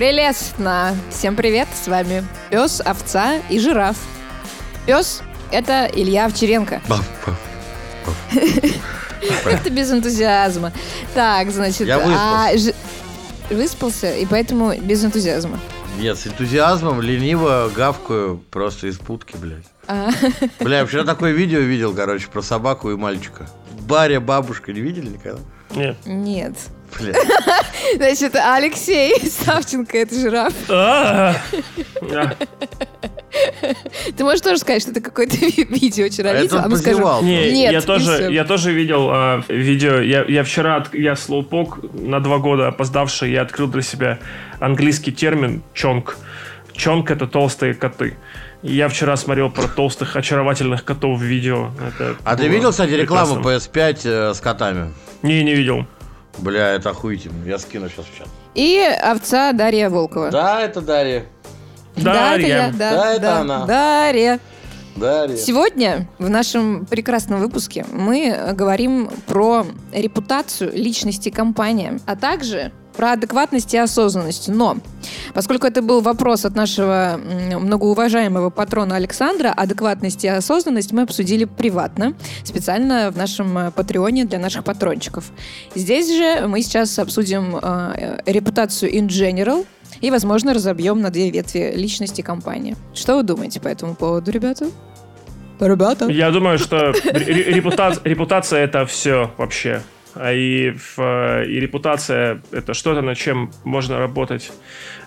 Прелестно! Всем привет, с вами пес, овца и жираф. Пес — это Илья Овчаренко. Это без энтузиазма. Так, значит... Я а, ж- Выспался, и поэтому без энтузиазма. Нет, с энтузиазмом лениво гавкаю просто из путки, блядь. А, Бля, я вчера такое видео видел, короче, про собаку и мальчика. Баря, бабушка, не видели никогда? Нет. Нет. Значит, Алексей Савченко — это жираф. А, а. Ты можешь тоже сказать, что ты какое-то ви- видео вчера А это видел? он мы скажем, позевал. Не, Нет, я тоже, я тоже видел а, видео. Я, я вчера, я слоупок на два года опоздавший, я открыл для себя английский термин чонг. Чонг это толстые коты. Я вчера смотрел про толстых очаровательных котов в видео. Это А ты видел, кстати, рекламу прекрасно. PS5 э, с котами? Не, не видел. Бля, это охуительно. Я скину сейчас в чат. И овца Дарья Волкова. Да, это Дарья. Да, это я, да, Да, это да. она. Дарья. Дарья. Сегодня в нашем прекрасном выпуске мы говорим про репутацию личности компании, а также про адекватность и осознанность. Но поскольку это был вопрос от нашего многоуважаемого патрона Александра, адекватность и осознанность мы обсудили приватно, специально в нашем э, патреоне для наших патрончиков. Здесь же мы сейчас обсудим э, э, репутацию in general, и, возможно, разобьем на две ветви личности компании. Что вы думаете по этому поводу, ребята? Ребята. Я думаю, что ре- репута- репутация это все вообще. А и, в- и репутация это что-то, над чем можно работать.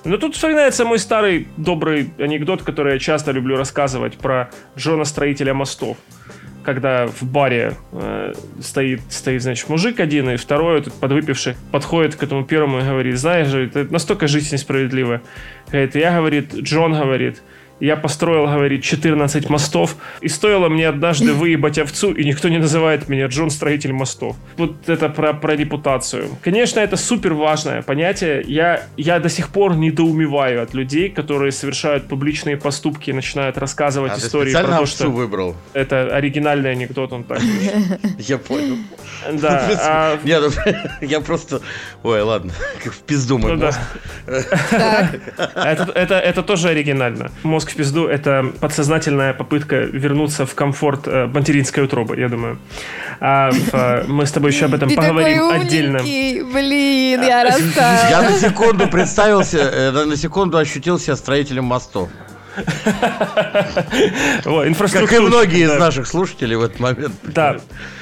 Но тут вспоминается мой старый добрый анекдот, который я часто люблю рассказывать про Джона Строителя мостов. Когда в баре э, стоит, стоит, значит, мужик один, и второй, этот подвыпивший, подходит к этому первому и говорит, знаешь, это настолько жизнь несправедлива. Говорит, я, говорит, Джон, говорит, я построил, говорит, 14 мостов, и стоило мне однажды выебать овцу, и никто не называет меня Джон Строитель мостов. Вот это про, про репутацию. Конечно, это супер важное понятие. Я, я до сих пор недоумеваю от людей, которые совершают публичные поступки и начинают рассказывать А истории про то, овцу что выбрал? это оригинальный анекдот, он так. Я понял. Да, а, Нет, я просто... Ой, ладно, в пизду мой ну Это, это, это тоже оригинально. Мозг в пизду — это подсознательная попытка вернуться в комфорт э, материнской утробы, я думаю. А, в, э, мы с тобой еще об этом ты поговорим такой отдельно. Блин, я Я растаяла. на секунду представился, э, на секунду ощутил себя строителем мостов. Вот, Как и многие из наших слушателей в этот момент. Да.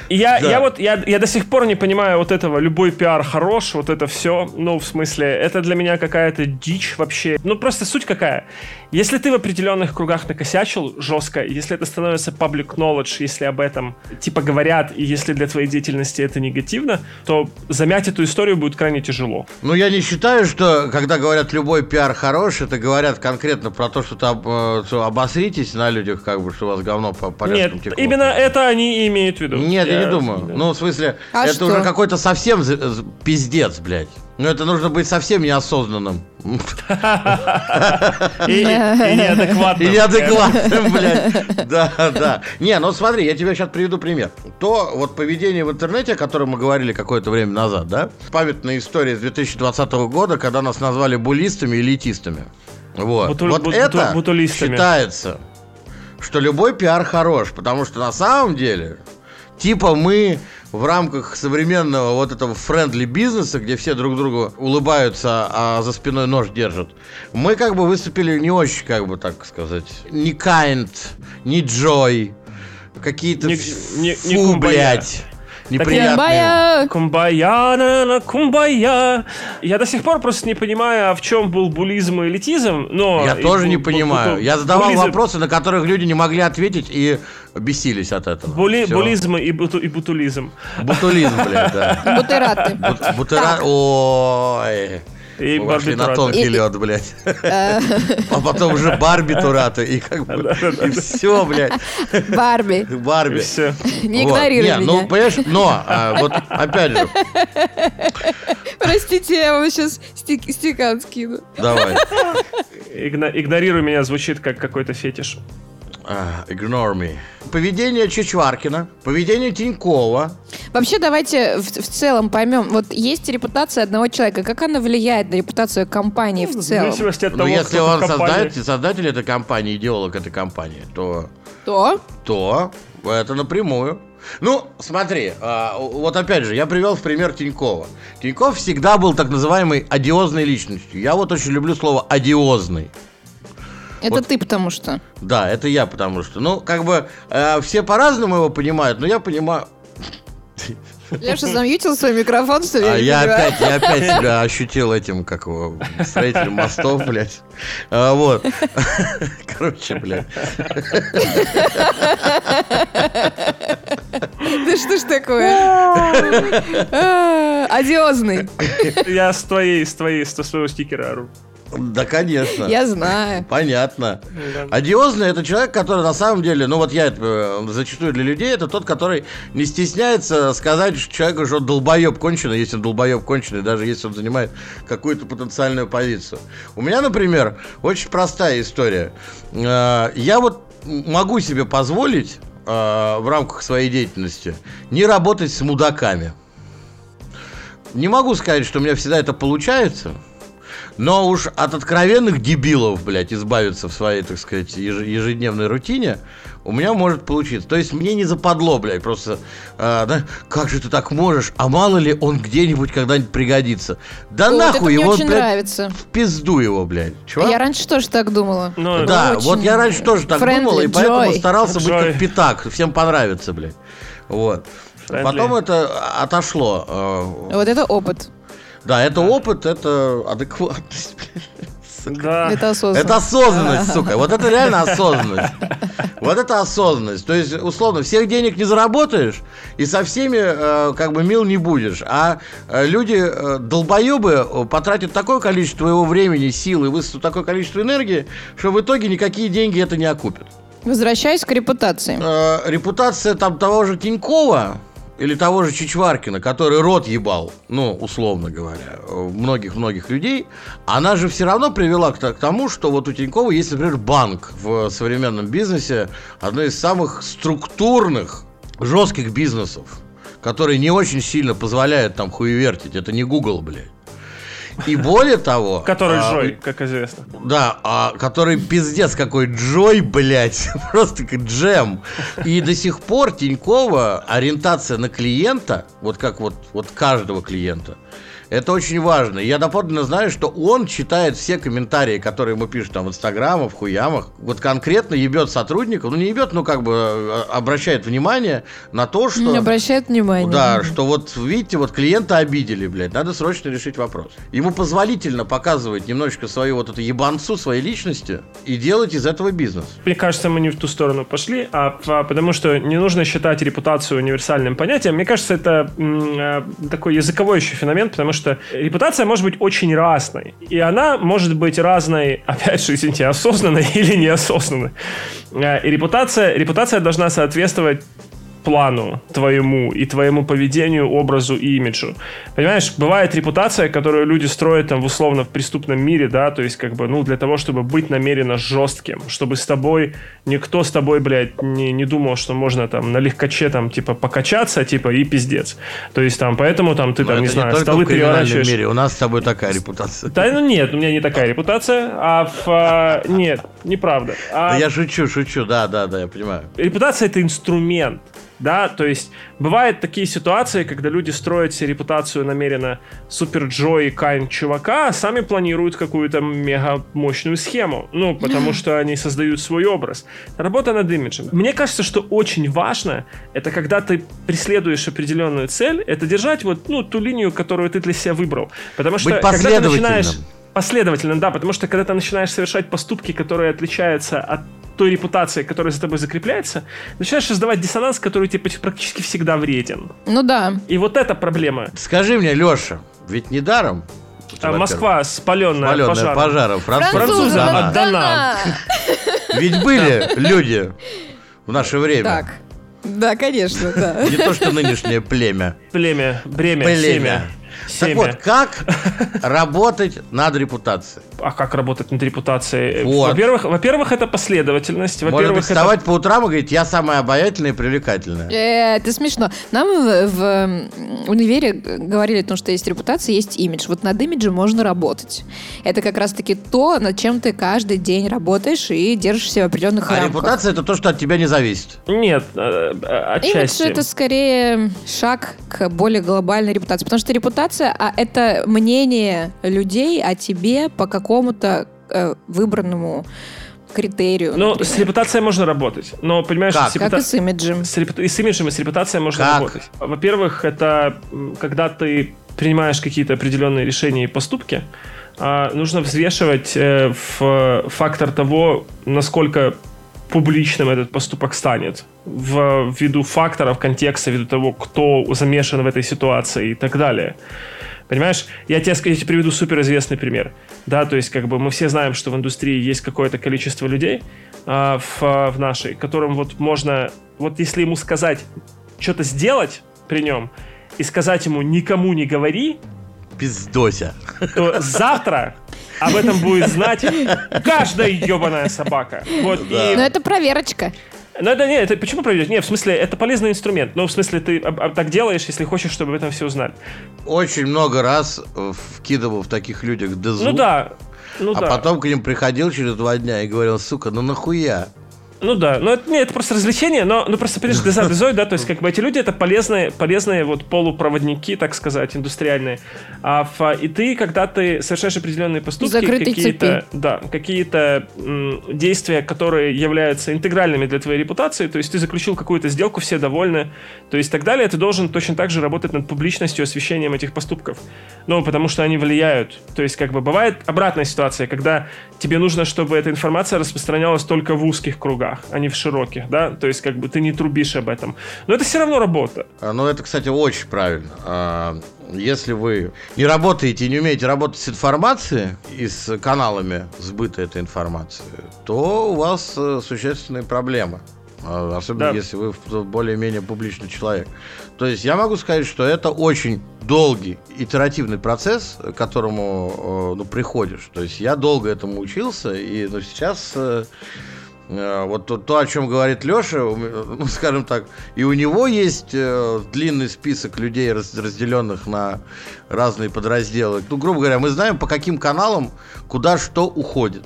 Я, Да. я вот, я, я до сих пор не понимаю вот этого, любой пиар хорош, вот это все, ну, в смысле, это для меня какая-то дичь вообще. Ну, просто суть какая. Если ты в определенных кругах накосячил жестко, если это становится public knowledge, если об этом типа говорят, и если для твоей деятельности это негативно, то замять эту историю будет крайне тяжело. Ну, я не считаю, что когда говорят любой пиар хорош, это говорят конкретно про то, что, об- э, обосритесь на людях, как бы, что у вас говно по по Нет, текло. именно это они и имеют в виду. Нет, я, не думаю. да. Ну, в смысле, А это что? уже какой-то совсем пиздец, блядь. Ну, это нужно быть совсем неосознанным. И, и- и неадекватным, блядь. Да, да. Не, ну смотри, я тебе сейчас приведу пример. То вот поведение в интернете, о котором мы говорили какое-то время назад, да? Памятная история с 2020 года, когда нас назвали буллистами и элитистами. Вот. Вот это бутулистами. считается, что любой пиар хорош, потому что на самом деле, типа мы в рамках современного вот этого френдли бизнеса, где все друг другу улыбаются, а за спиной нож держат, мы как бы выступили не очень, как бы так сказать, не kind, не joy, какие-то Не- ф- не- не фу, блядь, неприятные. Бая. Кумбая, на, на, кумбая. Я до сих пор просто не понимаю, а в чем был буллизм и элитизм, но... Я и тоже бу- не бу- понимаю. Я задавал буллизм- вопросы, на которых люди не могли ответить и бесились от этого. були- Всё. буллизм и, буту- и бутулизм. Бутулизм, блядь, да. Бутераты. Бут- Бутера... Ой. И Мы вошли на тонкий И- лед, блядь. А потом уже барбитураты. И как бы... И все, блядь. Барби. Барби. Все. Не игнорируй Не, ну, меня. понимаешь, но, а, вот, опять же, Простите, я вам сейчас стакан скину. давай. Игнорируй меня звучит как какой-то фетиш. А, ignore me. Поведение Чичваркина, поведение Тинькова. Вообще, давайте в, в целом поймем. Вот есть репутация одного человека. Как она влияет на репутацию компании в В целом? зависимости от Ну, того, если кто в он создатель, создатель этой компании, идеолог этой компании, то, То? то это напрямую. Ну, смотри, а, вот опять же, я привел в пример Тинькова. Тиньков всегда был так называемой одиозной личностью. Я вот очень люблю слово одиозный. Это Вот. ты, потому что. Да, это я, потому что, ну, как бы э, все по-разному его понимают, но я понимаю. Леша замьютил свой микрофон, что ли? А я понимаю? опять, я опять себя ощутил этим, как его, строителем мостов, блядь. А, вот. Короче, блядь. Да что ж такое? А, Одиозный. Я с твоей, с твоей, с своего стикера ору. Да, конечно. Я знаю. Понятно. Да. Одиозный это человек, который на самом деле, ну вот я это, э, зачастую для людей, это тот, который не стесняется сказать человеку, что он долбоеб конченый, если он долбоеб конченый, даже если он занимает какую-то потенциальную позицию. У меня, например, очень простая история. Э, Я вот могу себе позволить э, в рамках своей деятельности не работать с мудаками. Не могу сказать, что у меня всегда это получается. Но уж от откровенных дебилов, блядь, избавиться в своей, так сказать, еж- ежедневной рутине у меня может получиться. То есть мне не западло, блядь, просто, э, да, как же ты так можешь, а мало ли он где-нибудь когда-нибудь пригодится. Да Вот это нахуй мне его, очень блядь, нравится. в пизду его, блядь. Чувак? Я раньше тоже так думала. Ну, Да, Очень вот я раньше тоже так friendly, думал, и поэтому Joy. старался быть Joy. как пятак, всем понравится, блядь. Вот. Friendly. Потом это отошло. э, Вот это опыт. Да, это опыт, это адекватность, да. Это осознанно. Это осознанность, сука. Вот это реально осознанность. Вот это осознанность. То есть, условно, всех денег не заработаешь, и со всеми э, как бы мил не будешь. А э, люди, э, долбоебы, потратят такое количество его времени, сил и высосут такое количество энергии, что в итоге никакие деньги это не окупят. Возвращаясь к репутации. Э, репутация там того же Тинькова или того же Чичваркина, который рот ебал, ну, условно говоря, э, многих-многих людей, она же все равно привела к, к тому, что вот у Тинькова есть, например, банк в современном бизнесе, одно из самых структурных, жестких бизнесов, который не очень сильно позволяет там хуевертить. Это не Google, блядь. И более того... Который а, Джой, как известно. да, а, который пиздец какой Джой, блядь, просто как джем. И до сих пор Тинькова ориентация на клиента, вот как вот, вот каждого клиента, это очень важно. Я доподлинно знаю, что он читает все комментарии, которые ему пишут там в инстаграмах, в хуямах. Вот конкретно ебет сотрудников, ну не ебет, ну как бы э, обращает внимание на то, что... Не обращает внимания. Да, что вот, видите, вот клиента обидели, блядь, надо срочно решить вопрос. Ему позволительно показывать немножечко свою вот эту ебанцу своей личности и делать из этого бизнес. Мне кажется, мы не в ту сторону пошли, а а, потому что не нужно считать репутацию универсальным понятием. Мне кажется, это м, э, такой языковой еще феномен, потому что репутация может быть очень разной. И она может быть разной, опять же, извините, осознанной или неосознанной. Э, И репутация, репутация должна соответствовать плану твоему и твоему поведению, образу и имиджу. Понимаешь, бывает репутация, которую люди строят там в условно в преступном мире, да, то есть как бы, ну, для того, чтобы быть намеренно жестким, чтобы с тобой, никто с тобой, блядь, не, не думал, что можно там на легкоче там, типа, покачаться, типа, и пиздец. То есть там, поэтому там ты Но там, это не знаю, только столы переворачиваешь. мире. У нас с тобой такая репутация. Да, ну нет, у меня не такая репутация, а в... а, нет, неправда. А Да я шучу, шучу, да, да, да, я понимаю. репутация это инструмент. Да, то есть бывают такие ситуации, когда люди строят себе репутацию намеренно супер Джо и Кайн чувака, а сами планируют какую-то мега мощную схему. Ну, потому что они создают свой образ. Работа над имиджем. Мне кажется, что очень важно, это когда ты преследуешь определенную цель, это держать вот, ну, ту линию, которую ты для себя выбрал. Потому что Быть когда ты начинаешь Последовательно, да, потому что когда ты начинаешь совершать поступки, которые отличаются от той репутации, которая за тобой закрепляется, начинаешь создавать диссонанс, который тебе практически всегда вреден. Ну да. И вот эта проблема. Скажи мне, Леша, ведь недаром А Москва спаленная, во-первых, пожаром. спаленная пожаром, французам Французам дана. отдана. Ведь были люди в наше время. Так. Да, конечно, да. Не то, что нынешнее племя. Племя, бремя, Племя. семя. Так вот, как работать над репутацией? А как работать над репутацией? Вот. Во-первых, во-первых, это последовательность. Можно Во-первых, быть, вставать по утрам и говорить, я самая обаятельная и привлекательная. Э, это смешно. Нам в, в, универе говорили о том, что есть репутация, есть имидж. Вот над имиджем можно работать. Это как раз-таки то, над чем ты каждый день работаешь и держишься в определенных А рамках. репутация это то, что от тебя не зависит. это... Нет, э, э, Имидж отчасти. это скорее шаг к более глобальной репутации. Потому что репутация а это мнение людей о тебе по какому-то э, выбранному критерию. Ну, например. с репутацией можно работать. Но, понимаешь, Как? с как репута- и с имиджем. с, репу- и с имиджем, и с репутацией можно Как? работать. Во-первых, это когда ты принимаешь какие-то определенные решения и поступки, а, нужно взвешивать э, в фактор того, насколько публичным этот поступок станет в, ввиду факторов, контекста, ввиду того, кто замешан в этой ситуации и так далее. Понимаешь, я тебе, я тебе приведу суперизвестный пример. Да, то есть, как бы мы все знаем, что в индустрии есть какое-то количество людей а, в, в нашей, которым вот можно, вот если ему сказать, что-то сделать при нем, и сказать ему никому не говори, Пиздося. то завтра об этом будет знать каждая ебаная собака. Вот, и- Но это проверочка. ну, это не, это почему проверять? Не, в смысле, это полезный инструмент. Ну, в смысле, ты об- об- так делаешь, если хочешь, чтобы об этом все узнали. Очень много раз э, вкидывал в таких людях дезу. Ну да. Ну а да. потом к ним приходил через два дня и говорил, сука, ну нахуя? Ну да, но это, не, это просто развлечение, но ну просто, понимаешь, деза, дезой, да, то есть как бы эти люди это полезные, полезные вот полупроводники, так сказать, индустриальные. А в- и ты, когда ты совершаешь определенные поступки, какие-то, да, какие-то действия, которые являются интегральными для твоей репутации, то есть ты заключил какую-то сделку, все довольны, то есть так далее, ты должен точно так же работать над публичностью, освещением этих поступков. Ну, потому что они влияют. То есть, как бы бывает обратная ситуация, когда тебе нужно, чтобы эта информация распространялась только в узких кругах, а не в широких, да? То есть, как бы ты не трубишь об этом. Но это все равно работа. А, Ну, это, кстати, очень правильно. А, Если вы не работаете и не умеете работать с информацией и с каналами сбыта этой информации, то у вас э, существенные проблемы. А, Особенно Да. если вы более-менее публичный человек. То есть я могу сказать, что это очень долгий итеративный процесс, к которому э, ну, приходишь. То есть я долго этому учился, и ну, сейчас э, Э, Вот то, то, о чем говорит Леша, ну, скажем так, и у него есть э, длинный список людей, раз- разделенных на разные подразделы. Ну, грубо говоря, мы знаем, по каким каналам куда что уходит.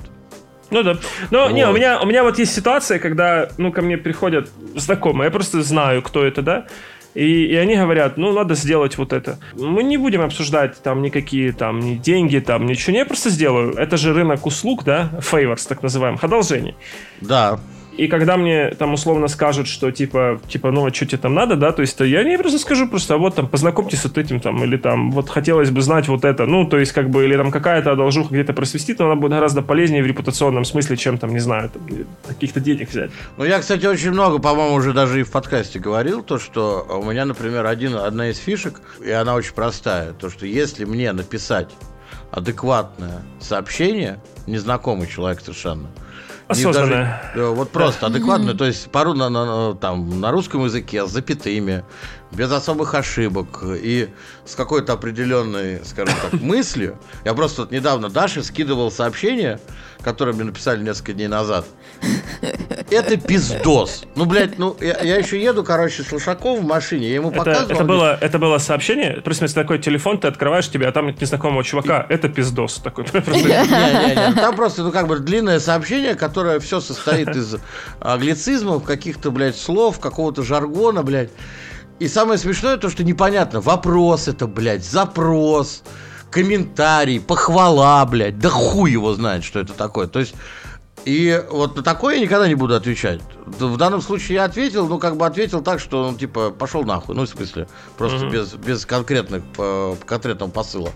Ну да. Но не, у Вот. меня, у меня вот есть ситуация, когда, ну, ко мне приходят знакомые, я просто знаю, кто это, да, и, и они говорят, ну, надо сделать вот это. Мы не будем обсуждать там никакие там ни деньги, там ничего, я просто сделаю. Это же рынок услуг, да, favors, так называемых, одолжений. Да. И когда мне там условно скажут, что типа, типа, ну, а что тебе там надо, да, то есть то я не просто скажу просто, а вот там, познакомьтесь с вот этим там, или там, вот хотелось бы знать вот это, ну, то есть как бы, или там какая-то одолжуха где-то просвистит, но она будет гораздо полезнее в репутационном смысле, чем там, не знаю, там, каких-то денег взять. Ну, я, кстати, очень много, по-моему, уже даже и в подкасте говорил, то, что у меня, например, один, одна из фишек, и она очень простая, то, что если мне написать адекватное сообщение, незнакомый человек совершенно, Осознанное. даже- э, вот просто адекватно, то есть пару на, на- на- там, на русском языке с запятыми, без особых ошибок и с какой-то определенной, скажем так, мыслью. Я просто вот недавно Даше скидывал сообщение, которое мне написали несколько дней назад. Это пиздос. Ну, блядь, ну, я, я еще еду, короче, с Лошаком в машине, я ему Это, показывал. это, было, это было сообщение, просто такой телефон, ты открываешь тебе, а там нет незнакомого чувака, это пиздос такой. Не-не-не, там просто, ну, как бы длинное сообщение, которое все состоит из англицизмов, каких-то, блядь, слов, какого-то жаргона, блядь. И самое смешное то, что непонятно, вопрос это, блядь, запрос, комментарий, похвала, блядь, да хуй его знает, что это такое. То есть, и вот на такое я никогда не буду отвечать. В данном случае я ответил, ну, как бы ответил так, что, ну, типа, пошел нахуй. Ну, в смысле, просто Мгм. без, без конкретных, э, конкретного посыла.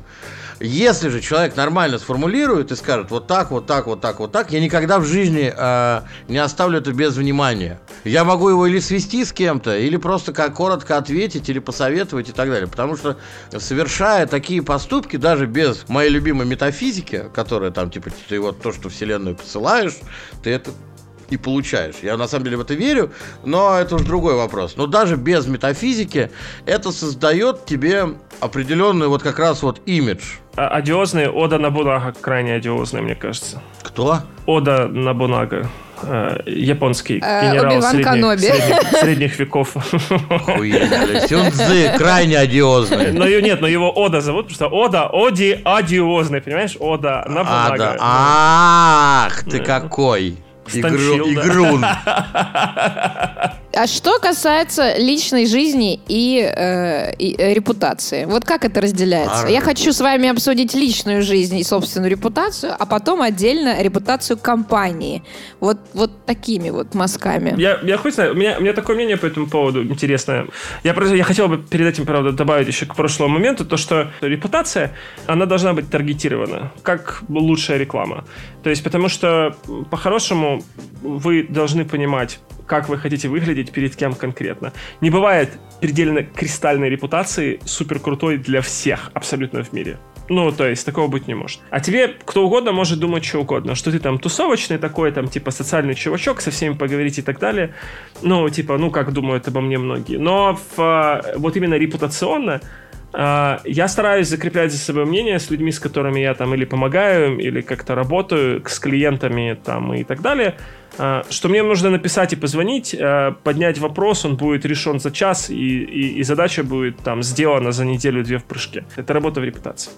Если же человек нормально сформулирует и скажет вот так, вот так, вот так, вот так, я никогда в жизни э, не оставлю это без внимания. Я могу его или свести с кем-то, или просто как коротко ответить, или посоветовать и так далее. Потому что совершая такие поступки, даже без моей любимой метафизики, которая там, типа, ты вот то, что Вселенную посылаешь, ты это и получаешь. Я на самом деле в это верю, но это уже другой вопрос. Но даже без метафизики это создает тебе определенный вот как раз вот имидж. А, одиозный Ода Набунага крайне одиозный, мне кажется. Кто? Ода Набунага. Э, японский Э, генерал средних, средних- средних веков. Охуенно. Сюнцзы крайне одиозный. Но нет, но его Ода зовут, потому что Ода, Оди, одиозный, понимаешь? Ода А. Набунага. Ах, ты какой. Игру- Станчил, да. Игрун. А что касается личной жизни и, э, и, э, репутации, вот как это разделяется? А, Я хочу с вами обсудить личную жизнь и собственную репутацию, а потом отдельно репутацию компании. Вот, вот такими вот мазками. Я, я хоть знаю, у меня, у меня такое мнение по этому поводу интересное. Я, просто- я хотел бы перед этим, правда, добавить еще к прошлому моменту, то, что репутация, она должна быть таргетирована, как лучшая реклама. То есть, потому что, по-хорошему, вы должны понимать, как вы хотите выглядеть перед кем конкретно. Не бывает предельно кристальной репутации супер крутой для всех абсолютно в мире. Ну, то есть, такого быть не может. А тебе кто угодно может думать что угодно, что ты там тусовочный такой, там, типа, социальный чувачок, со всеми поговорить и так далее. Ну, типа, ну, как думают обо мне многие. Но в, а, вот именно репутационно а, я стараюсь закреплять за собой мнение с людьми, с которыми я там или помогаю, или как-то работаю, с клиентами там и так далее, что мне нужно написать и позвонить, а, поднять вопрос, он будет решен за час, и, и, и задача будет там сделана за неделю-две в прыжке. Это работа в репутации.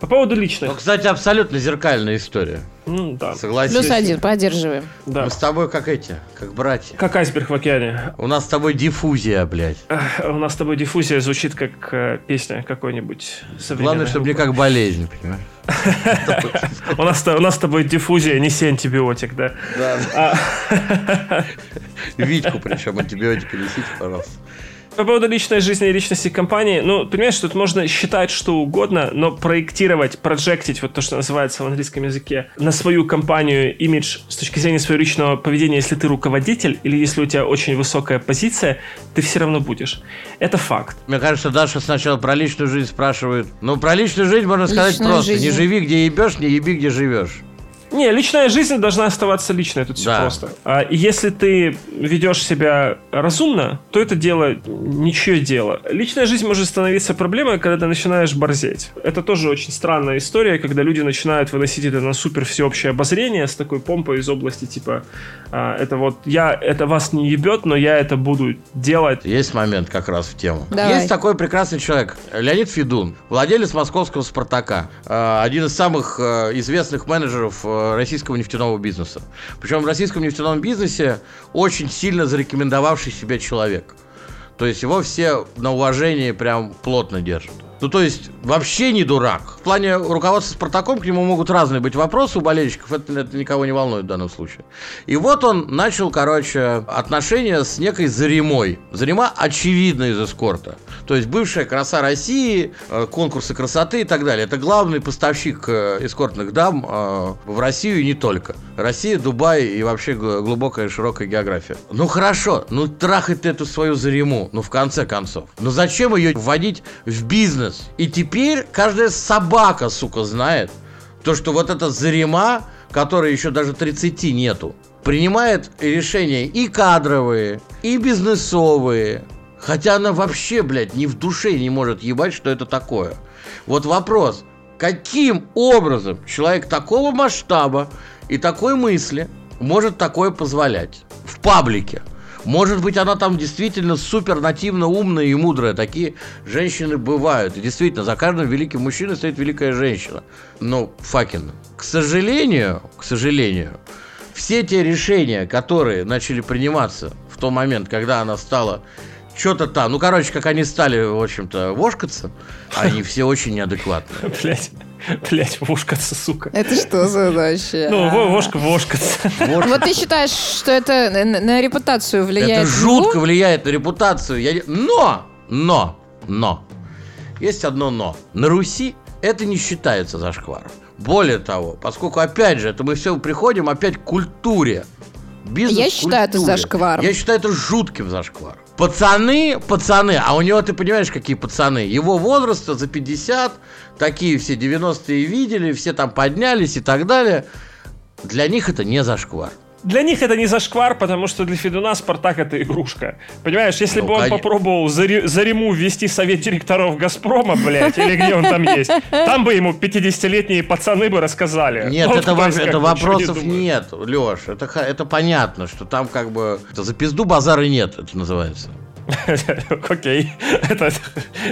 По поводу Ну, личных. кстати, абсолютно зеркальная история. Ну, да. Согласись. Плюс один, поддерживаем. да. Мы с тобой как эти, как братья. Как айсберг в океане. У нас с тобой диффузия, блядь. У нас с тобой диффузия звучит как э, песня какой-нибудь современной. Главное, чтобы не как болезнь, понимаешь? У нас, у нас с тобой диффузия, не антибиотик, да. Да. А, Витьку причем антибиотики несите, пожалуйста. По поводу личной жизни и личности компании, ну, понимаешь, тут можно считать что угодно, но проектировать, проджектить, вот то, что называется в английском языке, на свою компанию имидж с точки зрения своего личного поведения, если ты руководитель или если у тебя очень высокая позиция, ты все равно будешь. Это факт. Мне кажется, Даша сначала про личную жизнь спрашивает. Ну, про личную жизнь можно сказать Личную просто. жизнь. Не живи, где ебешь, не еби, где живешь. Не, личная жизнь должна оставаться личной, тут все Да. просто. А, если ты ведешь себя разумно, то это дело ничье дело. Личная жизнь может становиться проблемой, когда ты начинаешь борзеть. Это тоже очень странная история, когда люди начинают выносить это на супер всеобщее обозрение с такой помпой из области типа а, это вот я это вас не ебет, но я это буду делать. Есть момент как раз в тему. Давай. Есть такой прекрасный человек, Леонид Федун, владелец московского «Спартака», э, один из самых э, известных менеджеров э, российского нефтяного бизнеса. Причем в российском нефтяном бизнесе очень сильно зарекомендовавший себя человек. То есть его все на уважении прям плотно держат. Ну, то есть, вообще не дурак. В плане руководства Спартаком к нему могут разные быть вопросы у болельщиков, это, это никого не волнует в данном случае. И вот он начал, короче, отношения с некой Заремой. Зарема очевидно из эскорта. То есть, бывшая краса России, э, конкурсы красоты и так далее. Это главный поставщик э, эскортных дам э, в Россию и не только. Россия, Дубай и вообще глубокая широкая география. Ну хорошо, ну трахать ты эту свою Зарему, ну в конце концов. Ну зачем ее вводить в бизнес? И теперь каждая собака, сука, знает, то, что вот эта Зарема, которой еще даже 30 нету, принимает решения и кадровые, и бизнесовые. Хотя она вообще, блядь, ни в душе не может ебать, что это такое. Вот вопрос, каким образом человек такого масштаба и такой мысли может такое позволять в паблике? Может быть, она там действительно супер нативно умная и мудрая. Такие женщины бывают. И действительно, за каждым великим мужчиной стоит великая женщина. Ну, факин. К сожалению, к сожалению, все те решения, которые начали приниматься в тот момент, когда она стала что-то там, ну, короче, как они стали, в общем-то, вошкаться, они все очень неадекватные. Блять, блять, вошкаться, сука. Это что за вообще? Ну, во- вошка, вошкаться. Вот ты считаешь, что это на, репутацию влияет? Это жутко влияет на репутацию. Но, но, но. Есть одно но. На Руси это не считается зашкваром. Более того, поскольку, опять же, это мы все приходим опять к культуре. Бизнес Я считаю это зашкваром. Я считаю это жутким зашкваром. Пацаны, пацаны, а у него, ты понимаешь, какие пацаны? Его возраста за 50, такие все 90-е видели, все там поднялись и так далее. Для них это не зашквар. Для них это не зашквар, потому что для Федуна Спартак это игрушка. Понимаешь, если Ну, бы он конечно. попробовал за, Ри- за Риму ввести совет директоров Газпрома, блядь, или где он там есть, там бы ему 50-летние пацаны бы рассказали. Нет, Вот это, кто во- из как это не вопросов думает. нет, Леш. Это, это понятно, что там как бы за пизду базара нет, это называется. Окей, это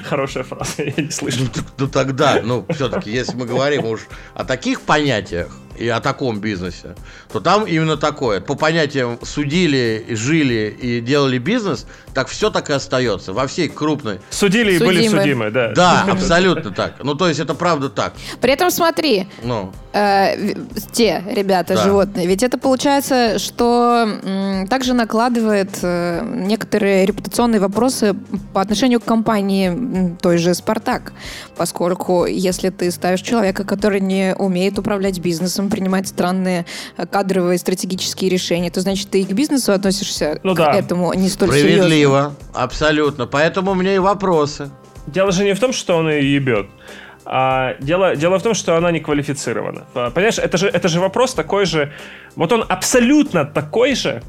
хорошая фраза, я не слышу. Ну, ну тогда, ну все-таки, если мы говорим уж о таких понятиях и о таком бизнесе, то там именно такое. По понятиям судили, жили и делали бизнес, так все так и остается. Во всей крупной. Судили и были Судимы. судимы, да. Да, абсолютно так. Ну, то есть это правда так. При этом смотри, Ну, э, те ребята, Да. животные, ведь это получается, что м, также накладывает э, некоторые репутационные вопросы по отношению к компании м, той же «Спартак», поскольку если ты ставишь человека, который не умеет управлять бизнесом, принимать странные э, кадровые стратегические решения, то значит ты и к бизнесу относишься Ну к да. этому не столь серьезно. справедливо, абсолютно. Поэтому у меня и вопросы. Дело же не в том, что он ее ебет. А дело, дело в том, что она не квалифицирована. А, Понимаешь, это же, это же вопрос такой же. Вот он абсолютно такой же,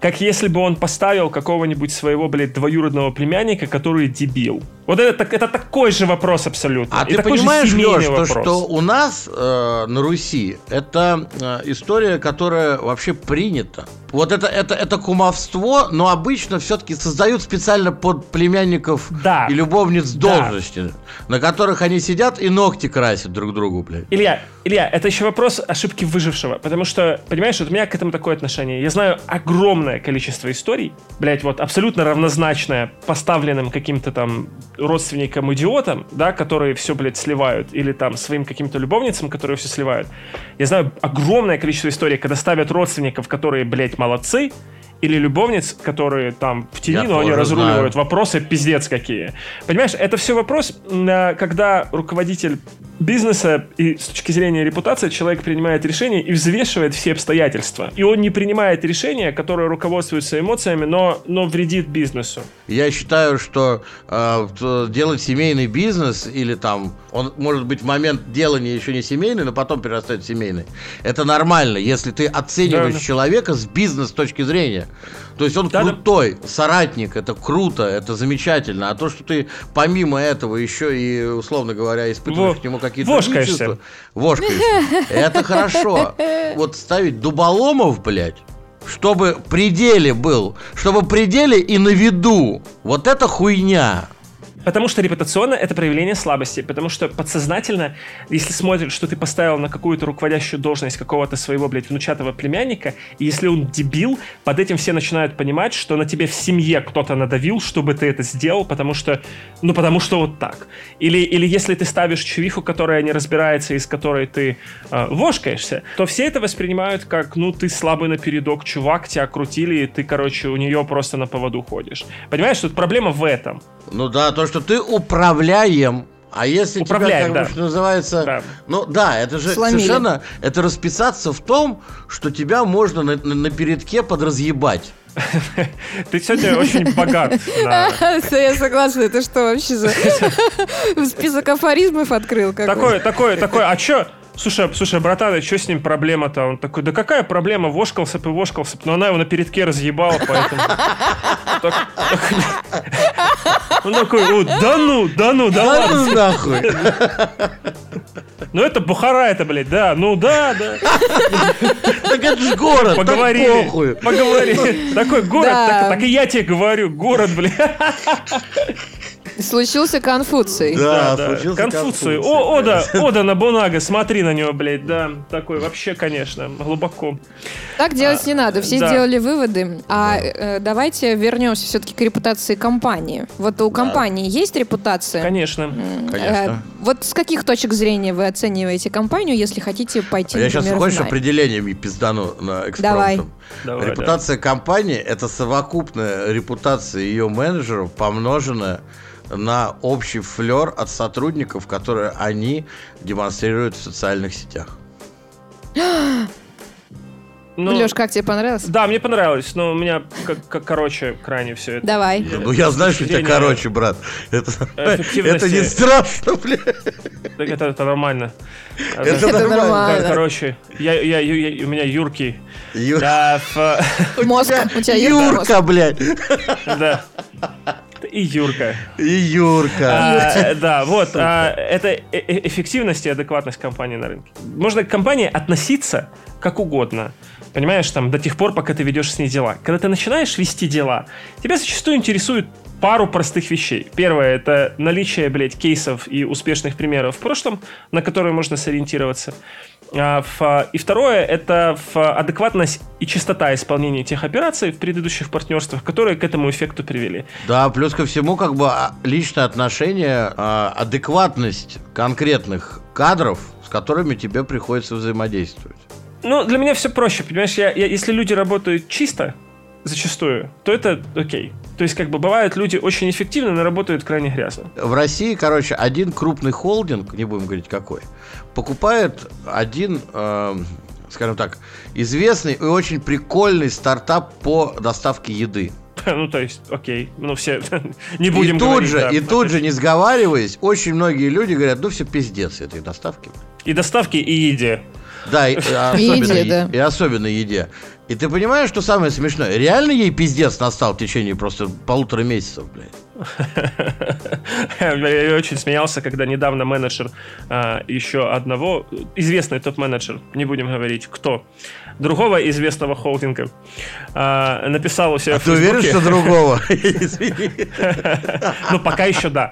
как если бы он поставил какого-нибудь своего, блядь, двоюродного племянника, который дебил. Вот это, это такой же вопрос абсолютно. А И ты понимаешь, Леш, то, что у нас э, на Руси это э, история, которая вообще принята. Вот это, это, это кумовство, но обычно все-таки создают специально под племянников Да. и любовниц Да. должности, на которых они сидят и ногти красят друг другу, блядь. Илья, Илья, это еще вопрос ошибки выжившего. Потому что, понимаешь, вот у меня к этому такое отношение. Я знаю огромное количество историй, блядь, вот абсолютно равнозначное поставленным каким-то там родственникам-идиотам, да, которые все, блядь, сливают, или там своим каким-то любовницам, которые все сливают. Я знаю огромное количество историй, когда ставят родственников, которые, блядь, молодцы, или любовниц, которые там в тени, Я но они разруливают знаю. вопросы пиздец какие. Понимаешь, это все вопрос, э, когда руководитель бизнеса и с точки зрения репутации человек принимает решение и взвешивает все обстоятельства. И он не принимает решения, которые руководствуются эмоциями, но, но вредит бизнесу. Я считаю, что э, т- делать семейный бизнес или там, он может быть в момент делания еще не семейный, но потом перерастает в семейный. Это нормально, если ты оцениваешь да. человека с бизнес точки зрения. То есть он Да, да. крутой, соратник, это круто, это замечательно. А то, что ты помимо этого еще и, условно говоря, испытываешь Во- к нему какие-то вошкаешься. чувства, вошкаешься. Это хорошо. Вот ставить дуболомов, блядь, чтобы пределе был, чтобы пределе и на виду. Вот это хуйня. Потому что репутационно это проявление слабости. Потому что подсознательно, если смотришь, что ты поставил на какую-то руководящую должность какого-то своего, блядь, внучатого племянника, и если он дебил, под этим все начинают понимать, что на тебе в семье кто-то надавил, чтобы ты это сделал, потому что, ну, потому что вот так. Или, или если ты ставишь чувиху, которая не разбирается, и с которой ты э, вошкаешься, то все это воспринимают как, ну, ты слабый напередок чувак, тебя крутили, и ты, короче, у нее просто на поводу ходишь. Понимаешь, тут проблема в этом. Ну да, то, что ты управляем. А если Управляем, тебя, как да. бы, что называется, Да. ну да, это же Сломили. совершенно, это расписаться в том, что тебя можно на, на- на передке подразъебать. Ты сегодня очень богат на Я согласна, это что вообще за список афоризмов открыл? какой? Такой, такой, такой, а чё? Слушай, слушай, братан, а что с ним проблема-то? Он такой, да какая проблема? Вошкался бы, вошкался бы. Но она его на передке разъебала, поэтому... Он такой, «О, да ну, да ну, да Да ладно. ну нахуй. Ну это Бухара это, блядь, да, ну да, да. Так это же город, так Поговорили, похуй. поговорили. Такой город, Да. так, так и я тебе говорю, город, блядь. Случился Конфуций. Да, Да, случился Конфуций. конфуций. О, Ода, Ода на Бунага, смотри на него, блядь, да. Такой вообще, конечно, глубоко. Так делать не надо. Все да. сделали выводы. А э, давайте вернемся все-таки к репутации компании. Вот у компании есть репутация? Конечно. М, Конечно. э, Вот с каких точек зрения вы оцениваете компанию, если хотите пойти, А Я сейчас например, хочешь определениями пиздану на Давай. экспромтом? Давай, да. Репутация компании – это совокупная репутация ее менеджеров, помноженная на общий флер от сотрудников, которые они демонстрируют в социальных сетях. Ну, Леш, как тебе понравилось? Да, мне понравилось, но у меня как, как короче крайне все это. Давай. Ну я знаю, что у тебя короче, брат. Это, это не страшно, бля. Так это, это нормально. Это Это нормально. нормально. Короче, я, я, я- у меня юркий. Ю- Да, в- Мозг. У тебя есть мозг? Юрка, блядь. да. И Юрка. И Юрка. А, да, вот. а, это э- э- эффективность и адекватность компании на рынке. Можно к компании относиться как угодно. Понимаешь, там, до тех пор, пока ты ведешь с ней дела. Когда ты начинаешь вести дела, тебя зачастую интересует пару простых вещей. Первое — это наличие, блядь, кейсов и успешных примеров в прошлом, на которые можно сориентироваться. А, и второе — это адекватность и чистота исполнения тех операций в предыдущих партнерствах, которые к этому эффекту привели. Да, плюс ко всему, как бы а, личное отношение, а, адекватность конкретных кадров, с которыми тебе приходится взаимодействовать. Ну, для меня все проще, понимаешь, я, я- если люди работают чисто, зачастую, то это окей. То есть, как бы бывают люди очень эффективны, но работают крайне грязно. В России, короче, один крупный холдинг, не будем говорить какой, покупает один, эм, скажем так, известный и очень прикольный стартап по доставке еды. Ну, то есть, окей, ну все, не будем и тут говорить, же, да. и тут же, не сговариваясь, очень многие люди говорят, ну все пиздец этой доставки. И доставки, и еде. Да, и, особенно, еде, и- да. и особенно еде. И ты понимаешь, что самое смешное? Реально ей пиздец настал в течение просто полутора месяцев, блядь. Я очень смеялся, когда недавно менеджер а, еще одного, известный топ-менеджер, не будем говорить кто, другого известного холдинга, а, написал у себя А в ты уверен, что другого? Извини. Ну, пока еще да.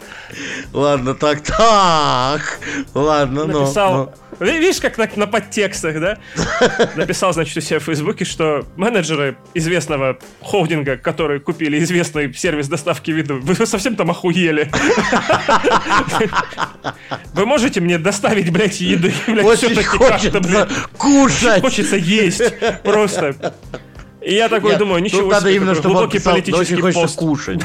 Ладно, так, так. Ладно, ну. написал... Ви- Видишь, как на, на подтекстах, да? Написал, значит, у себя в Фейсбуке, что менеджеры известного холдинга, которые купили известный сервис доставки виду, вы совсем там охуели. Вы можете мне доставить, блядь, еды, блядь, Очень хочется как-то, блядь. кушать. Хочется есть. Просто. И я такой Нет, думаю, ничего надо себе, именно, какой чтобы он глубокий писал, «Да политический очень пост. кушать.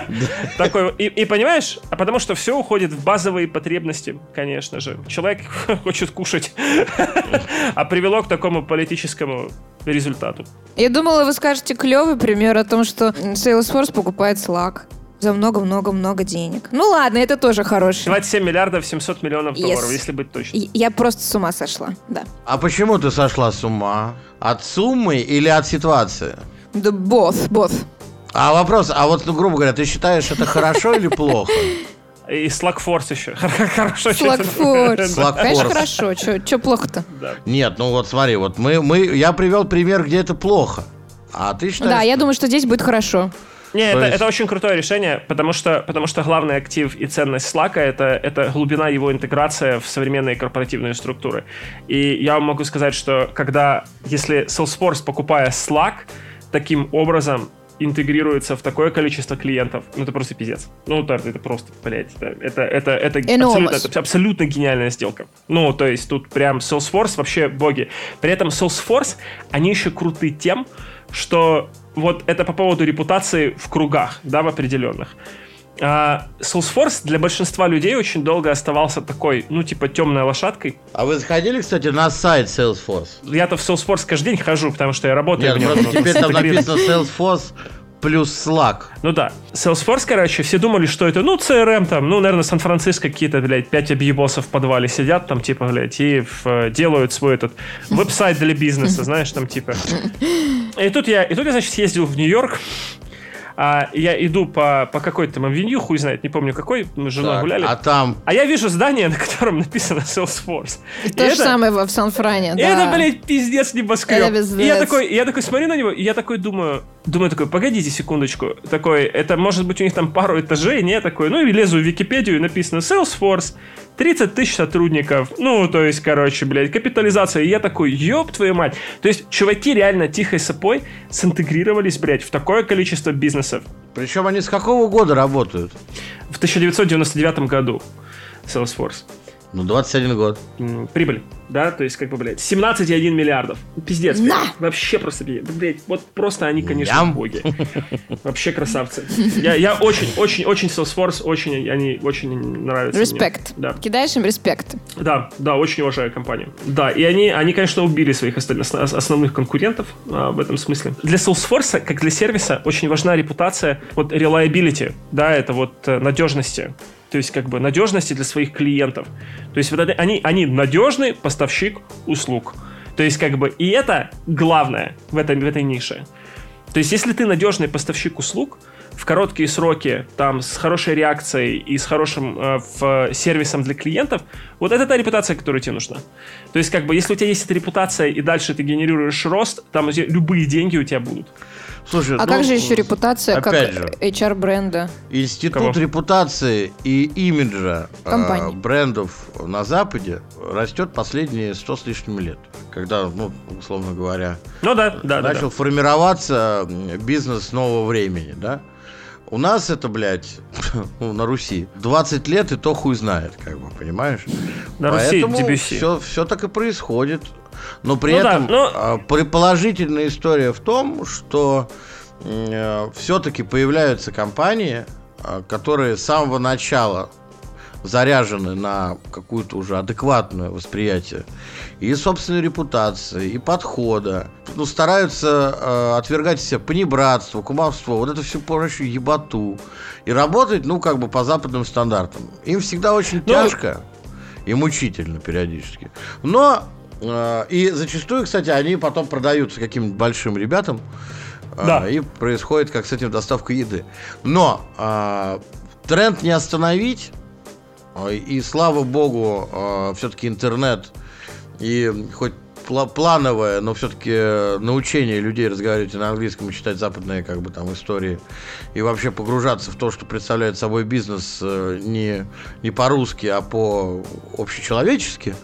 Такой, и, и понимаешь, а потому что все уходит в базовые потребности, конечно же. Человек хочет кушать, а привело к такому политическому результату. Я думала, вы скажете клевый пример о том, что Salesforce покупает Slack за много-много-много денег. Ну ладно, это тоже хороший. 27 миллиардов 700 миллионов Yes. долларов, если быть точным. Я просто с ума сошла, да. А почему ты сошла с ума? От суммы или от ситуации? Да both, both. А вопрос, а вот, ну, грубо говоря, ты считаешь это хорошо или плохо? И Slackforce еще. Хорошо. Slackforce. Slackforce. Конечно, хорошо. Че плохо-то? Нет, ну вот смотри, вот мы, мы, я привел пример, где это плохо. А ты считаешь? Да, я думаю, что здесь будет хорошо. Не, То это, есть- это очень крутое решение, потому что, потому что главный актив и ценность Slack это, это глубина его интеграция в современные корпоративные структуры. И я вам могу сказать, что когда, если Salesforce, покупая Slack, таким образом интегрируется в такое количество клиентов, ну это просто пиздец. Ну да, это просто, блядь, это, это, это, это абсолютно, это абсолютно гениальная сделка. Ну, то есть тут прям Salesforce вообще боги. При этом Salesforce, они еще круты тем, что вот это по поводу репутации в кругах, да, в определенных. А, Salesforce для большинства людей очень долго оставался такой, ну, типа, темной лошадкой. А вы заходили, кстати, на сайт Salesforce? Я-то в Salesforce каждый день хожу, потому что я работаю Нет, в нем. просто ну, теперь там написано Salesforce плюс Slack. Ну да. Salesforce, короче, все думали, что это, ну, CRM там, ну, наверное, Сан-Франциско какие-то, блядь, пять объебосов в подвале сидят там, типа, блядь, и в- делают свой этот веб-сайт для бизнеса, знаешь, там, типа. И тут я, и тут я, значит, съездил в Нью-Йорк, а я иду по, по какой-то там авеню, хуй знает, не помню какой, мы с женой Так, гуляли. а там А я вижу здание, на котором написано Salesforce. И То же это- самое в Сан-Фране, и да. это, блядь, пиздец небоскреб. Это пиздец. И я такой, и я такой смотрю на него, и я такой думаю, думаю такой, погодите секундочку, такой, это может быть у них там пару этажей, не такой, ну и лезу в Википедию, и написано Salesforce, 30 тысяч сотрудников, ну, то есть, короче, блядь, капитализация, и я такой, ёб твою мать. То есть, чуваки реально тихой сапой синтегрировались, блядь, в такое количество бизнесов. Причем они с какого года работают? В 1999 году Salesforce. Ну, 21 год. прибыль, да, то есть, как бы, блядь, 17,1 миллиардов. Пиздец, блядь. На! Вообще просто, блядь, вот просто они, конечно, Ям. боги. Вообще красавцы. Я, я очень, очень, очень Salesforce, очень, они очень нравятся мне. Респект. Да. Кидаешь им респект. Да, да, очень уважаю компанию. Да, и они, они конечно, убили своих остальных, ос- основных конкурентов а, в этом смысле. Для Salesforce, как для сервиса, очень важна репутация, вот reliability, да, это вот э, надежности. То есть, как бы, надежности для своих клиентов. То есть, вот это, они, они надежный поставщик услуг. То есть, как бы, и это главное в этой, в этой нише. То есть, если ты надежный поставщик услуг, в короткие сроки, там, с хорошей реакцией и с хорошим э, в, сервисом для клиентов, вот это та репутация, которая тебе нужна. То есть, как бы, если у тебя есть эта репутация, и дальше ты генерируешь рост, там любые деньги у тебя будут. Слушай, А ну, как же еще репутация как же. HR-бренда? Институт Кого? репутации и имиджа э, брендов на Западе растет последние сто с лишним лет. Когда, ну, условно говоря, Ну да, да, да. начал да. формироваться м, бизнес нового времени, да? У нас это, блядь, ну, на Руси 20 лет и то хуй знает, как бы, понимаешь? На Руси Поэтому дебюси. все, все так и происходит. Но при Ну да, этом но- а, при- положительная история в том, что все-таки появляются компании, а, которые с самого начала заряжены на какую-то уже адекватное восприятие и собственной репутации, и подхода. Ну, стараются э, отвергать все понебратство, кумовство, вот это всю прочую ебату. И работать, ну, как бы по западным стандартам. Им всегда очень Ну, тяжко и мучительно периодически. Но э, и зачастую, кстати, они потом продаются каким-нибудь большим ребятам. э, Да. И происходит, как с этим доставка еды. Но э, тренд не остановить. Э, И слава богу, все-таки интернет и хоть пла- плановое, но все-таки научение людей разговаривать на английском и читать западные как бы там истории. И вообще погружаться в то, что представляет собой бизнес э, не, не по-русски, а по общечеловечески,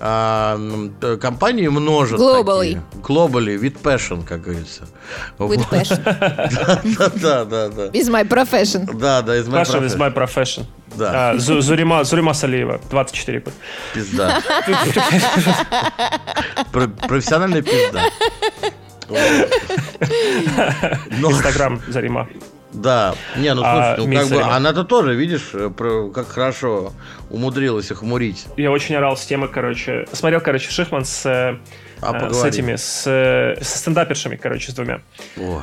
а, э, компании множат Globally. такие. Globally, with passion, как говорится. With Вот. passion. Да, да, да, да. Is my profession. Да, да, из Passion is my profession. Да, А, Зу- Зурима, Зурима Салиева, 24 года. пизда. Про- Профессиональная пизда. Инстаграм Зарима. Да, не, ну А, слушай, ну Мисс как бы она-то тоже, видишь, про- как хорошо умудрилась их мурить. Я очень орал с темы, короче. Смотрел, короче, Шихман с, э, А э, с этими, с, э, со стендапершами, короче, с двумя.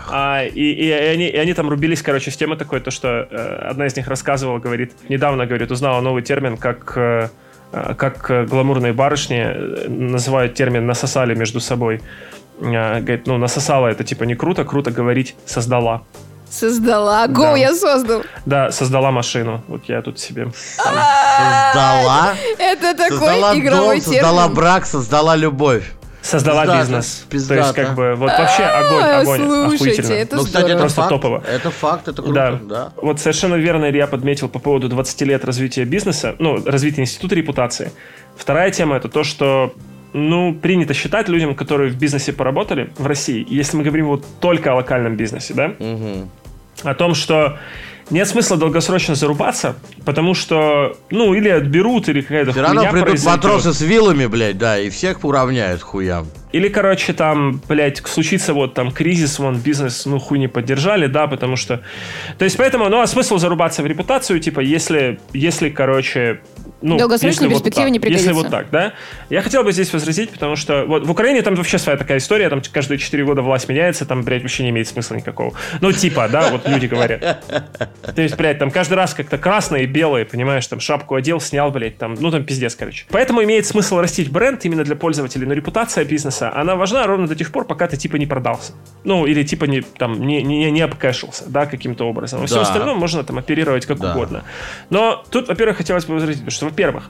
А, и, и, и они, и они там рубились, короче, с темы такой, то, что э, одна из них рассказывала, говорит, недавно, говорит, узнала новый термин, как, э, как гламурные барышни называют термин «насосали между собой». Говорит, ну, насосала это типа не круто, круто говорить «создала». Создала. Го, Да. я создал. Да, создала машину. Вот я тут себе... Создала, Это такой создала игровой дом, создала термин. брак, создала любовь. Создала Пиздато, бизнес. пиздато. То есть, как бы, вот вообще огонь, А, огонь, Слушайте, охуительно. это Ну, кстати, это. Просто факт. топово. Это факт, это Да. круто, да. Вот совершенно верно Илья подметил по поводу 20 лет развития бизнеса, ну, развития института репутации. Вторая тема это то, что ну, принято считать людям, которые в бизнесе поработали в России, если мы говорим вот только о локальном бизнесе, да, Мгм. о том, что нет смысла долгосрочно зарубаться, потому что, ну, или отберут, или какая-то Все равно придут произойдет. матросы с вилами, блядь, да, и всех уравняют хуям. Или, короче, там, блядь, случится вот там кризис, вон, бизнес, ну, хуй не поддержали, да, потому что... То есть, поэтому, ну, а смысл зарубаться в репутацию, типа, если, если короче, ну, Долгосрочной если вот перспективе так, не пригодится. Если вот так, да. Я хотел бы здесь возразить, потому что вот в Украине там вообще своя такая история, там каждые 4 года власть меняется, там, блядь, вообще не имеет смысла никакого. Ну, типа, да, вот люди говорят. То есть, блядь, там каждый раз как-то красное и белое, понимаешь, там шапку одел, снял, блядь, там, ну, там пиздец, короче. Поэтому имеет смысл растить бренд именно для пользователей, но репутация бизнеса, она важна ровно до тех пор, пока ты, типа, не продался. Ну, или, типа, не, там, не, не, не обкэшился, да, каким-то образом. А все Да. остальное можно там оперировать как Да. угодно. Но тут, во-первых, хотелось бы возразить, что, во-первых,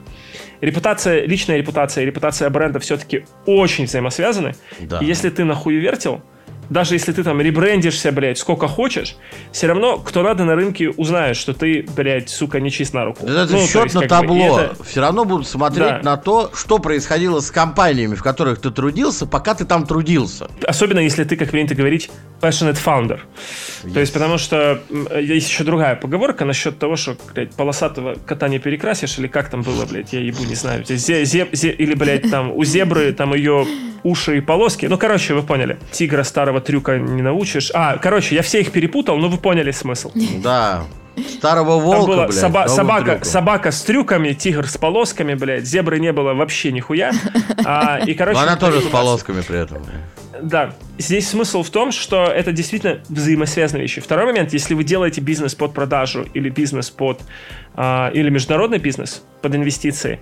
репутация, личная репутация и репутация бренда все-таки очень взаимосвязаны. Да. И если ты нахуй вертел, даже если ты там ребрендишься, блядь, сколько хочешь, все равно кто надо на рынке узнает, что ты, блядь, сука, не чист на руку. Это Ну, счет есть, на табло. это- Все равно будут смотреть Да. на то, что происходило с компаниями, в которых ты трудился, пока ты там трудился. Особенно если ты, как принято говорить, passionate founder. То есть, потому что есть еще другая поговорка насчет того, что, блядь, полосатого кота не перекрасишь, или как там было, блядь, я ебу, не знаю. Зе- зе- зе- или, блядь, там у зебры там ее уши и полоски. Ну, короче, вы поняли. Тигра старого трюка не научишь. А, короче, я все их перепутал, но вы поняли смысл. Да. Старого Там волка, была блядь, соба- собака, трюком. собака с трюками, тигр с полосками, блядь, зебры не было вообще нихуя. А, и, короче, Но она тоже с полосками при этом. Да, здесь смысл в том, что это действительно взаимосвязанные вещи. Второй момент, если вы делаете бизнес под продажу или бизнес под а, или международный бизнес под инвестиции,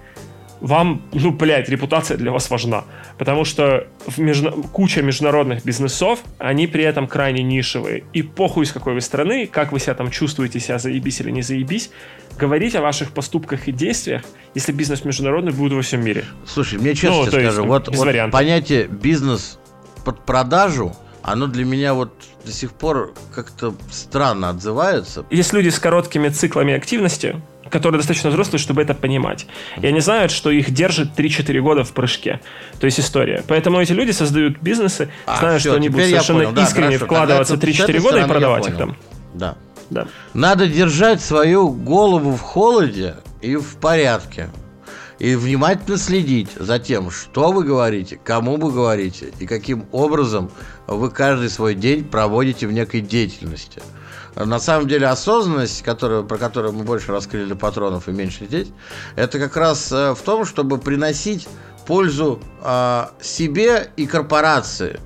вам, ну, блядь, репутация для вас важна. Потому что в межна- куча международных бизнесов, они при этом крайне нишевые. И похуй, из какой вы страны, как вы себя там чувствуете, себя заебись или не заебись, говорить о ваших поступках и действиях, если бизнес международный, будет во всем мире. Слушай, мне честно Ну, то есть, скажу, вот, вот вариантов. понятие бизнес под продажу, оно для меня вот до сих пор как-то странно отзывается. Есть люди с короткими циклами активности, которые достаточно взрослые, чтобы это понимать. И они знают, что их держит 3-4 года в прыжке. То есть история. Поэтому эти люди создают бизнесы, А, зная, всё, что они будут совершенно понял. Да, искренне хорошо. вкладываться Тогда это с 3-4 этой года и продавать их там. Да. Да. Надо держать свою голову в холоде и в порядке. И внимательно следить за тем, что вы говорите, кому вы говорите и каким образом вы каждый свой день проводите в некой деятельности. На самом деле осознанность, которую, про которую мы больше раскрыли патронов и меньше здесь, это как раз э, в том, чтобы приносить пользу э, себе и корпорации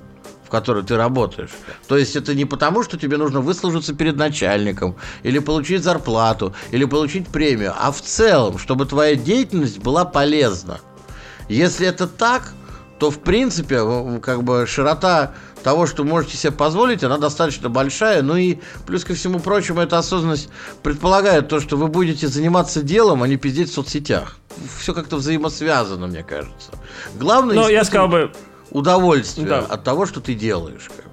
в которой ты работаешь. То есть это не потому, что тебе нужно выслужиться перед начальником, или получить зарплату, или получить премию, а в целом, чтобы твоя деятельность была полезна. Если это так, то в принципе, как бы широта того, что можете себе позволить, она достаточно большая. Ну и плюс ко всему прочему, эта осознанность предполагает то, что вы будете заниматься делом, а не пиздеть в соцсетях. Все как-то взаимосвязано, мне кажется. Главное Но я сказал бы, удовольствие Да. от того, что ты делаешь. Как.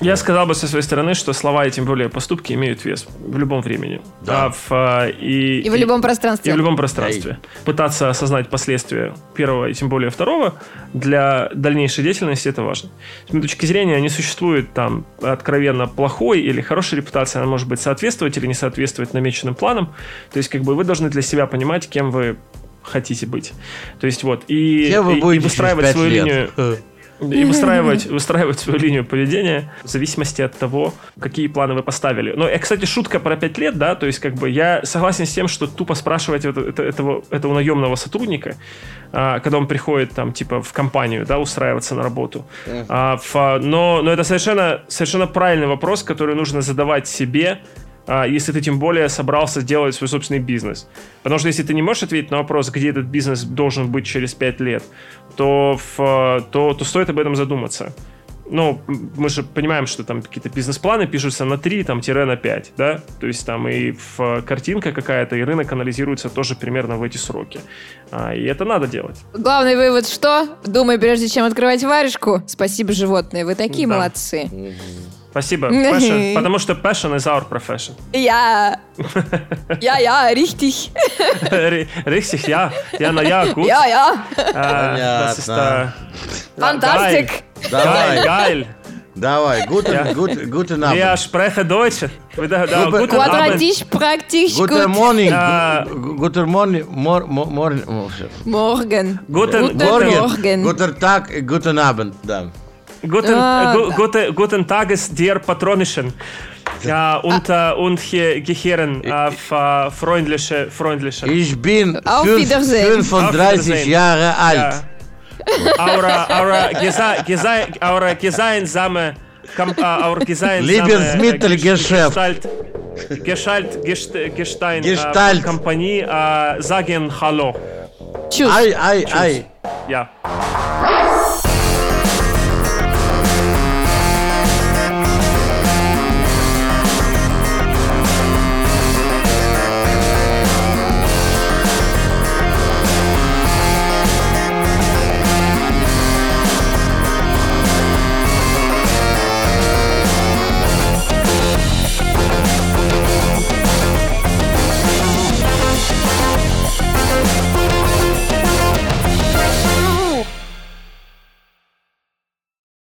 Я сказал бы со своей стороны, что слова и тем более поступки имеют вес в любом времени. Да. А в, а, и, И в любом И пространстве. в любом пространстве. Пытаться осознать последствия первого и тем более второго для дальнейшей деятельности это важно. С моей точки зрения не существует там откровенно плохой или хорошей репутации. Она может быть соответствовать или не соответствовать намеченным планам. То есть как бы вы должны для себя понимать, кем вы хотите быть. То есть вот. И, и- и выстраивать свою пять линию лет? и выстраивать, выстраивать свою линию поведения в зависимости от того, какие планы вы поставили. Но, э, кстати, шутка про 5 лет, да, то есть как бы я согласен с тем, что тупо спрашивать это- это- этого, этого наемного сотрудника, а, когда он приходит там типа в компанию, да, устраиваться на работу. А, но, но это совершенно, совершенно правильный вопрос, который нужно задавать себе, если ты тем более собрался сделать свой собственный бизнес. Потому что если ты не можешь ответить на вопрос, где этот бизнес должен быть через 5 лет, то, в, то, то стоит об этом задуматься. Ну, мы же понимаем, что там какие-то бизнес-планы пишутся на 3, там, тире на 5, да? То есть там и в картинка какая-то, и рынок анализируется тоже примерно в эти сроки. А, и это надо делать. Главный вывод что? Думай, прежде чем открывать варежку. Спасибо, животные. Вы такие Да. молодцы. Спасибо. Passion, потому что passion is our profession. Я. Я, я, richtig. Richtig, ja. Ja, na ja, gut. Я, я. Äh, das ist, äh, Фантастик. Geil, Давай, geil. давай, guten, Ja. guten, guten Wir Abend. sprechen Deutsch. Да, Губы- guten Abend. Quadratisch praktisch Guten gut. morning, Ja. gu- guten morning, mor, mor, oh, shit. Morgen. Guten- Guten Morgen, Morgen. guten Tag, äh, guten Abend, да. Guten, ah, äh, gu, gute, guten Tages, dir Patronischen. Ja, und, ah. und hier Gehirn auf äh, freundliche, freundliche. Ich bin 35 Jahre alt. Ja. Aura, aura, gemeinsame, aura gemeinsame äh, Lebensmittelgeschäft. Gest, Gestein, Gestalt. Äh, Kompanie äh, sagen Hallo. Tschüss. Ei, ei, ei. Ja.